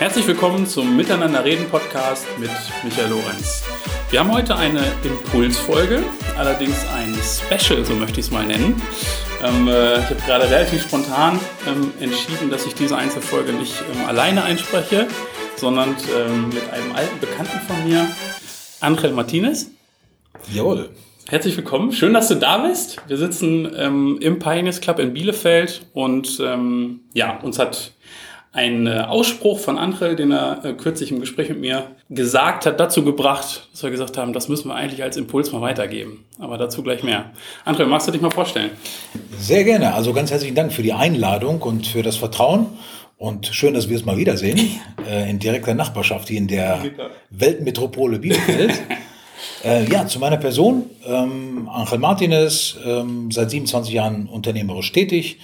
Herzlich willkommen zum Miteinander reden Podcast mit Michael Lorenz. Wir haben heute eine Impulsfolge, allerdings ein Special, so möchte ich es mal nennen. Ähm, äh, ich habe gerade relativ spontan ähm, entschieden, dass ich diese Einzelfolge nicht ähm, alleine einspreche, sondern ähm, mit einem alten Bekannten von mir, Angel Martinez. Jawohl. Herzlich willkommen, schön, dass du da bist. Wir sitzen ähm, im Pioneers Club in Bielefeld und ähm, ja, uns hat ein äh, Ausspruch von Angel, den er äh, kürzlich im Gespräch mit mir gesagt hat, dazu gebracht, dass wir gesagt haben, das müssen wir eigentlich als Impuls mal weitergeben. Aber dazu gleich mehr. Angel, magst du dich mal vorstellen? Sehr gerne. Also ganz herzlichen Dank für die Einladung und für das Vertrauen. Und schön, dass wir es mal wiedersehen, äh, in direkter Nachbarschaft hier in der Weltmetropole Bielefeld. äh, ja, zu meiner Person. Ähm, Angel Martinez, ähm, seit 27 Jahren unternehmerisch tätig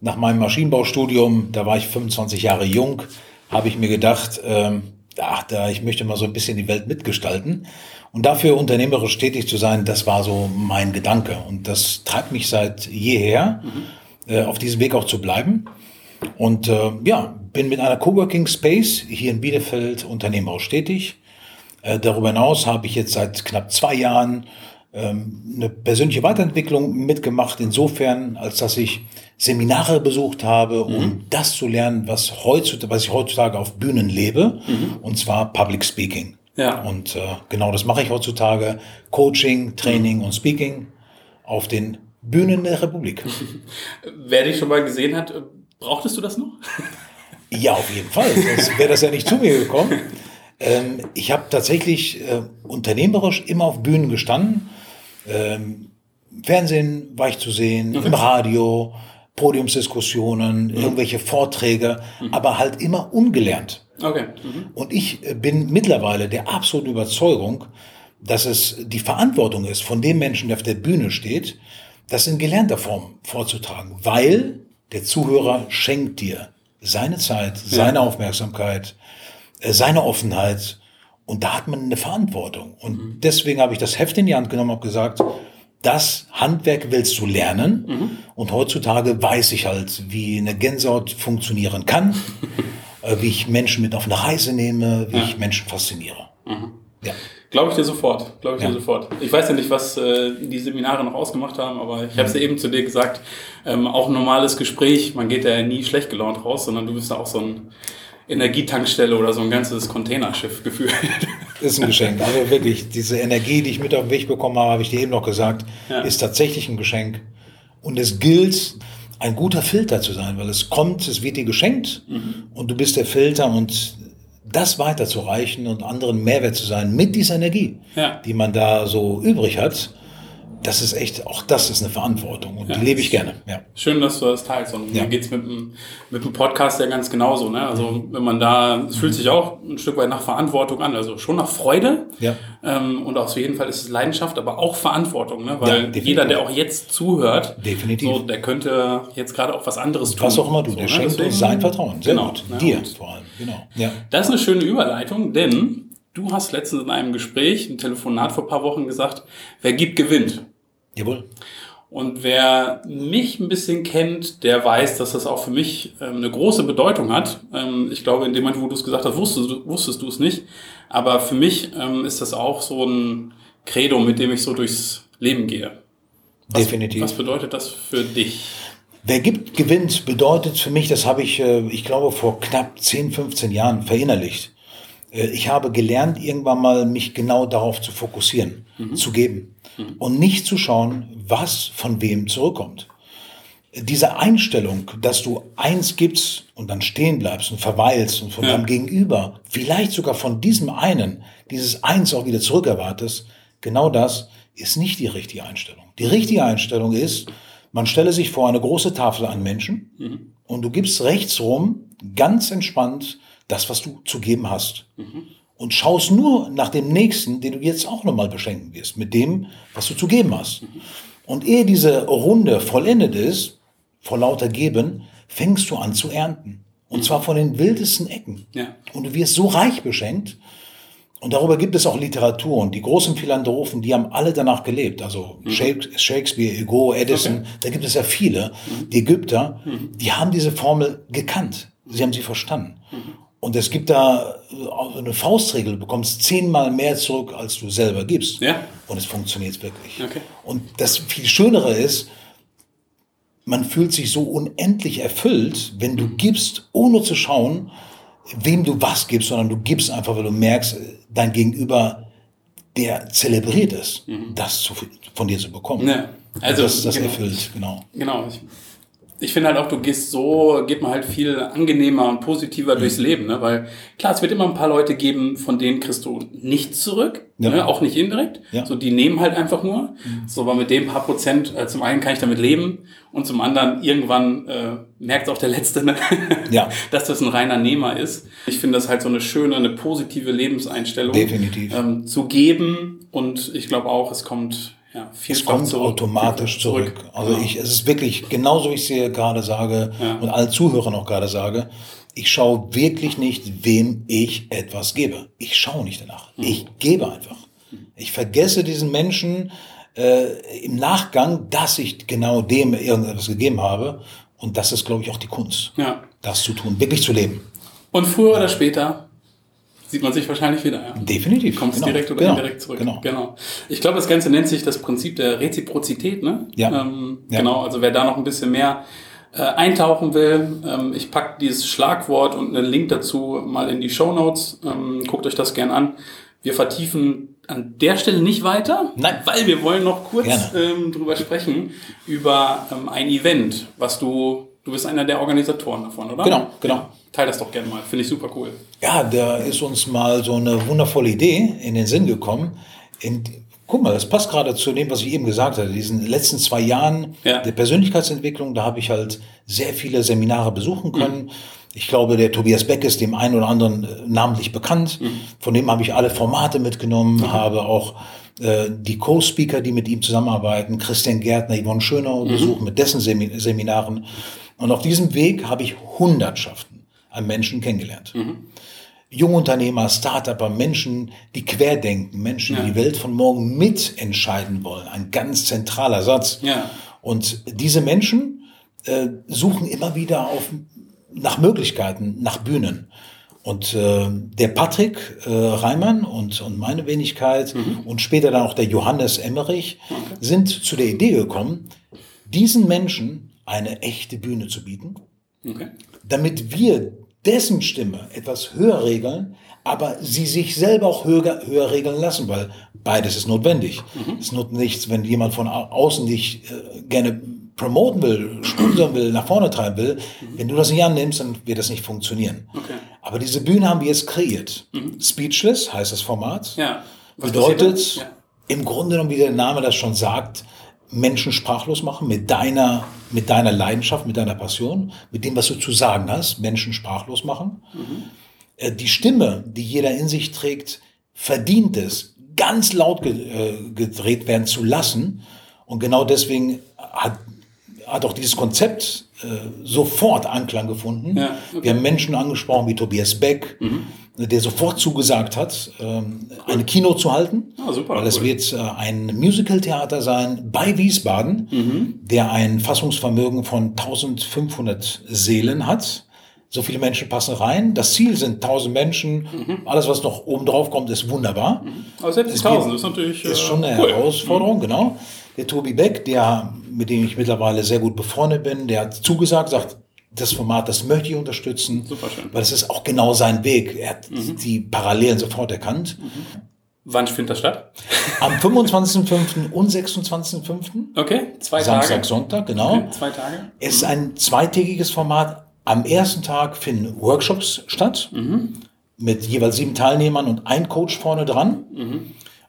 nach meinem Maschinenbaustudium, da war ich 25 Jahre jung, habe ich mir gedacht, ähm, ach, da, ich möchte mal so ein bisschen die Welt mitgestalten. Und dafür unternehmerisch tätig zu sein, das war so mein Gedanke. Und das treibt mich seit jeher, mhm. äh, auf diesem Weg auch zu bleiben. Und äh, ja, bin mit einer Coworking Space hier in Bielefeld unternehmerisch tätig. Äh, darüber hinaus habe ich jetzt seit knapp zwei Jahren eine persönliche Weiterentwicklung mitgemacht, insofern, als dass ich Seminare besucht habe, um mhm. das zu lernen, was, heutzutage, was ich heutzutage auf Bühnen lebe, mhm. und zwar Public Speaking. Ja. Und äh, genau das mache ich heutzutage. Coaching, Training mhm. und Speaking auf den Bühnen der Republik. Wer dich schon mal gesehen hat, brauchtest du das noch? ja, auf jeden Fall. Sonst wäre das ja nicht zu mir gekommen. Ähm, ich habe tatsächlich äh, unternehmerisch immer auf Bühnen gestanden. Ähm, Fernsehen war ich zu sehen, okay. im Radio, Podiumsdiskussionen, mhm. irgendwelche Vorträge, mhm. aber halt immer ungelernt. Okay. Mhm. Und ich äh, bin mittlerweile der absoluten Überzeugung, dass es die Verantwortung ist von dem Menschen, der auf der Bühne steht, das in gelernter Form vorzutragen, weil der Zuhörer schenkt dir seine Zeit, seine ja. Aufmerksamkeit, äh, seine Offenheit und da hat man eine Verantwortung. Und mhm. deswegen habe ich das Heft in die Hand genommen und gesagt, das Handwerk willst du lernen. Mhm. Und heutzutage weiß ich halt, wie eine Gänsehaut funktionieren kann, äh, wie ich Menschen mit auf eine Reise nehme, wie ja. ich Menschen fasziniere. Mhm. Ja. Glaube ich dir sofort, glaube ich ja. dir sofort. Ich weiß ja nicht, was äh, die Seminare noch ausgemacht haben, aber ich habe es ja eben zu dir gesagt, ähm, auch ein normales Gespräch, man geht ja nie schlecht gelaunt raus, sondern du bist ja auch so ein Energietankstelle oder so ein ganzes Containerschiff gefühlt. Ist ein Geschenk. Also wirklich, diese Energie, die ich mit auf den Weg bekommen habe, habe ich dir eben noch gesagt, ja. ist tatsächlich ein Geschenk. Und es gilt, ein guter Filter zu sein, weil es kommt, es wird dir geschenkt mhm. und du bist der Filter und das weiterzureichen und anderen Mehrwert zu sein mit dieser Energie, ja. die man da so übrig hat, das ist echt, auch das ist eine Verantwortung und ja. die lebe ich gerne. Ja. Schön, dass du das teilst. Und ja. mir geht's mit dem, mit dem Podcast ja ganz genauso. Ne? Also wenn man da, es fühlt sich auch ein Stück weit nach Verantwortung an. Also schon nach Freude. Ja. Ähm, und auf jeden Fall ist es Leidenschaft, aber auch Verantwortung. Ne? Weil jeder, der auch jetzt zuhört, definitiv. So, der könnte jetzt gerade auch was anderes tun. Was auch immer du, so, der ne? schenkt uns sein Vertrauen. Sehr genau. Gut. Ne? Dir vor allem. Genau. Ja. Das ist eine schöne Überleitung, denn Du hast letztens in einem Gespräch, ein Telefonat vor ein paar Wochen gesagt, wer gibt, gewinnt. Jawohl. Und wer mich ein bisschen kennt, der weiß, dass das auch für mich ähm, eine große Bedeutung hat. Ähm, ich glaube, in dem Moment, wo du es gesagt hast, wusstest, wusstest du es nicht. Aber für mich ähm, ist das auch so ein Credo, mit dem ich so durchs Leben gehe. Was, Definitiv. Was bedeutet das für dich? Wer gibt, gewinnt, bedeutet für mich, das habe ich, äh, ich glaube, vor knapp 10, 15 Jahren verinnerlicht. Äh, ich habe gelernt, irgendwann mal mich genau darauf zu fokussieren, mhm. zu geben mhm. und nicht zu schauen, was von wem zurückkommt. Diese Einstellung, dass du eins gibst und dann stehen bleibst und verweilst und von ja. deinem Gegenüber, vielleicht sogar von diesem einen, dieses eins auch wieder zurückerwartest, genau das ist nicht die richtige Einstellung. Die richtige Einstellung ist, man stelle sich vor eine große Tafel an Menschen mhm. und du gibst rechts rum ganz entspannt das, was du zu geben hast. Mhm und schaust nur nach dem nächsten, den du jetzt auch nochmal beschenken wirst, mit dem, was du zu geben hast. Und ehe diese Runde vollendet ist, vor lauter Geben, fängst du an zu ernten. Und zwar von den wildesten Ecken. Ja. Und du wirst so reich beschenkt. Und darüber gibt es auch Literatur. Und die großen Philanthropen, die haben alle danach gelebt. Also mhm. Shakespeare, Hugo, Edison, okay. da gibt es ja viele. Mhm. Die Ägypter, mhm. die haben diese Formel gekannt. Sie haben sie verstanden. Mhm. Und es gibt da äh, eine Faustregel, du bekommst zehnmal mehr zurück, als du selber gibst. Ja. Und es funktioniert wirklich. Okay. Und das viel Schönere ist, man fühlt sich so unendlich erfüllt, wenn du gibst, ohne zu schauen, wem du was gibst, sondern du gibst einfach, weil du merkst, dein Gegenüber, der zelebriert es, das zu, von dir zu bekommen. Ja. Also, das, das genau. erfüllt, genau. Genau. Ich, ich finde halt auch, du gehst so, geht man halt viel angenehmer und positiver durchs Mhm. Leben, ne? Weil klar, es wird immer ein paar Leute geben, von denen kriegst du nichts zurück, Ja. ne? auch nicht indirekt. Ja. Mhm. So, die nehmen halt einfach nur. So, aber mit dem paar Prozent, äh, zum einen kann ich damit leben und zum anderen irgendwann äh, merkt auch der Letzte, ne? Ja. dass das ein reiner Nehmer ist. Ich finde das halt so eine schöne, eine positive Lebenseinstellung. Definitiv. Ähm, zu geben und ich glaube auch, es kommt ja, Es kommt automatisch zurück. Also Genau. ich, es ist wirklich genauso, wie ich es gerade sage Ja. und allen Zuhörern auch gerade sage. Ich schaue wirklich nicht, wem ich etwas gebe. Ich schaue nicht danach. Mhm. Ich gebe einfach. Ich vergesse diesen Menschen äh, im Nachgang, dass ich genau dem irgendetwas gegeben habe. Und das ist, glaube ich, auch die Kunst, Ja. das zu tun, wirklich zu leben. Und früher oder später sieht man sich wahrscheinlich wieder. Ja. Definitiv. Kommt Genau. direkt oder Genau. indirekt zurück. Genau. Ich glaube, das Ganze nennt sich das Prinzip der Reziprozität. Ne? Ja. Ähm, Ja. Genau, also wer da noch ein bisschen mehr äh, eintauchen will, ähm, ich packe dieses Schlagwort und einen Link dazu mal in die Show Notes. Ähm, guckt euch das gern an. Wir vertiefen an der Stelle nicht weiter, Nein. weil wir wollen noch kurz ähm, drüber sprechen, über ähm, ein Event, was du, du bist einer der Organisatoren davon, oder? Genau, genau. Ja, teil das doch gerne mal, finde ich super cool. Ja, da ist uns mal so eine wundervolle Idee in den Sinn gekommen. In, guck mal, das passt gerade zu dem, was ich eben gesagt hatte. Diesen letzten zwei Jahren Ja. der Persönlichkeitsentwicklung, da habe ich halt sehr viele Seminare besuchen können. Ich glaube, der Tobias Beck ist dem einen oder anderen äh, namentlich bekannt. Von dem habe ich alle Formate mitgenommen, habe auch äh, die Co-Speaker, die mit ihm zusammenarbeiten, Christian Gärtner, Yvonne Schönau besucht mit dessen Semi Seminaren. Und auf diesem Weg habe ich Hundertschaften an Menschen kennengelernt. Jungunternehmer, Startupper, Menschen, die querdenken, Menschen, die Ja. die Welt von morgen mitentscheiden wollen. Ein ganz zentraler Satz. Ja. Und diese Menschen äh, suchen immer wieder auf, nach Möglichkeiten, nach Bühnen. Und äh, der Patrick äh, Reimann und, und meine Wenigkeit und später dann auch der Johannes Emmerich sind zu der Idee gekommen, diesen Menschen eine echte Bühne zu bieten Okay. damit wir dessen Stimme etwas höher regeln, aber sie sich selber auch höher, höher regeln lassen, weil beides ist notwendig. Es nutzt nichts, wenn jemand von au- außen dich äh, gerne promoten will, sponsern will, nach vorne treiben will. Wenn du das nicht annimmst, dann wird das nicht funktionieren. Okay. Aber diese Bühne haben wir jetzt kreiert. Speechless heißt das Format. Ja. Was Bedeutet dann? im Grunde genommen, wie der Name das schon sagt, Menschen sprachlos machen mit deiner, mit deiner Leidenschaft, mit deiner Passion, mit dem, was du zu sagen hast, Menschen sprachlos machen. Äh, Die Stimme, die jeder in sich trägt, verdient es, ganz laut äh, gedreht werden zu lassen. Und genau deswegen hat, hat auch dieses Konzept äh, sofort Anklang gefunden. Ja, okay. Wir haben Menschen angesprochen wie Tobias Beck, der sofort zugesagt hat, ähm, eine Kino zu halten. Ah, super, Weil es cool. wird äh, ein Musical-Theater sein bei Wiesbaden, Mhm. der ein Fassungsvermögen von 1500 Seelen hat. So viele Menschen passen rein. Das Ziel sind 1000 Menschen. Mhm. Alles, was noch oben drauf kommt, ist wunderbar. Aber selbst Es 1000 wird- ist natürlich ist äh, schon eine cool. Herausforderung, genau. Der Tobi Beck, der, mit dem ich mittlerweile sehr gut befreundet bin, der hat zugesagt, sagt, das Format, das möchte ich unterstützen. Super schön. Mhm. Weil es ist auch genau sein Weg. Er hat die Parallelen sofort erkannt. Wann findet das statt? Am 25.05. und 26.05. Okay, zwei Samstag, Tage. Sonntag, genau. Okay, zwei Tage. Es ist ein zweitägiges Format. Am ersten Tag finden Workshops statt. Mhm. Mit jeweils sieben Teilnehmern und ein Coach vorne dran.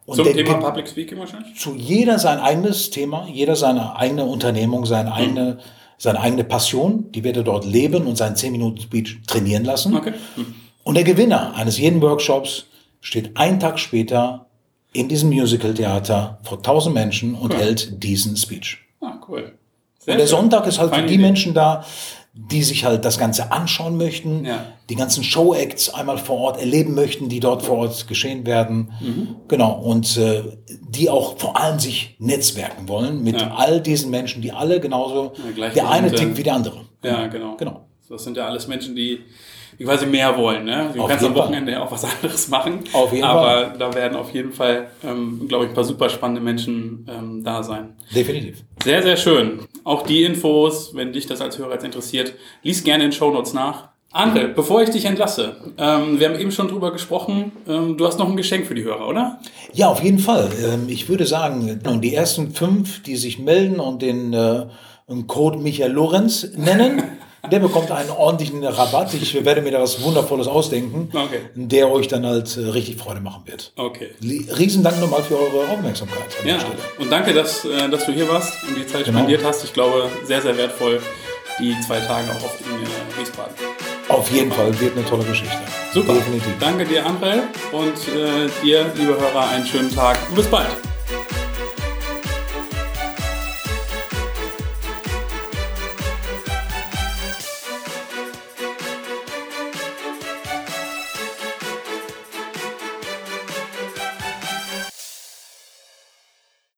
Und Zum Thema Public Speaking wahrscheinlich? zu jeder sein eigenes Thema, jeder seine eigene Unternehmung, seine eigene, seine eigene Passion, die wird er dort leben und seinen 10 Minuten Speech trainieren lassen. Okay. Hm. Und der Gewinner eines jeden Workshops steht einen Tag später in diesem Musical-Theater vor 1000 Menschen und hält diesen Speech. Ah, cool. Sehr Und der schön. Sonntag ist halt für Feine die Idee. Menschen da, die sich halt das Ganze anschauen möchten, Ja. die ganzen Show-Acts einmal vor Ort erleben möchten, die dort vor Ort geschehen werden. Mhm. Genau. Und äh, die auch vor allem sich netzwerken wollen mit Ja. all diesen Menschen, die alle genauso, Ja, der eine tickt wie der andere. Ja, genau. Genau. Das sind ja alles Menschen, die, quasi mehr wollen. Ne? Du Auf kannst am Fall. Wochenende ja auch was anderes machen. Auf jeden aber Fall. da werden auf jeden Fall, ähm, glaube ich, ein paar super spannende Menschen ähm, da sein. Definitiv. Sehr, sehr schön. Auch die Infos, wenn dich das als Hörer jetzt interessiert, lies gerne in den Shownotes nach. André, bevor ich dich entlasse, ähm, wir haben eben schon drüber gesprochen, ähm, du hast noch ein Geschenk für die Hörer, oder? Ja, auf jeden Fall. Ähm, Ich würde sagen, und die ersten fünf, die sich melden und den äh, Code Michael Lorenz nennen, der bekommt einen ordentlichen Rabatt. Ich werde mir da was Wundervolles ausdenken, Okay. der euch dann halt äh, richtig Freude machen wird. Okay. Li- Riesendank nochmal für eure Aufmerksamkeit an Ja, und danke, dass, äh, dass du hier warst und die Zeit Genau. spendiert hast. Ich glaube, sehr, sehr wertvoll, die zwei Tage auch auf in äh, Wiesbaden. Auf jeden Fall wird eine tolle Geschichte. Super. Definitiv. Danke dir, André, und äh, dir, liebe Hörer, einen schönen Tag und bis bald.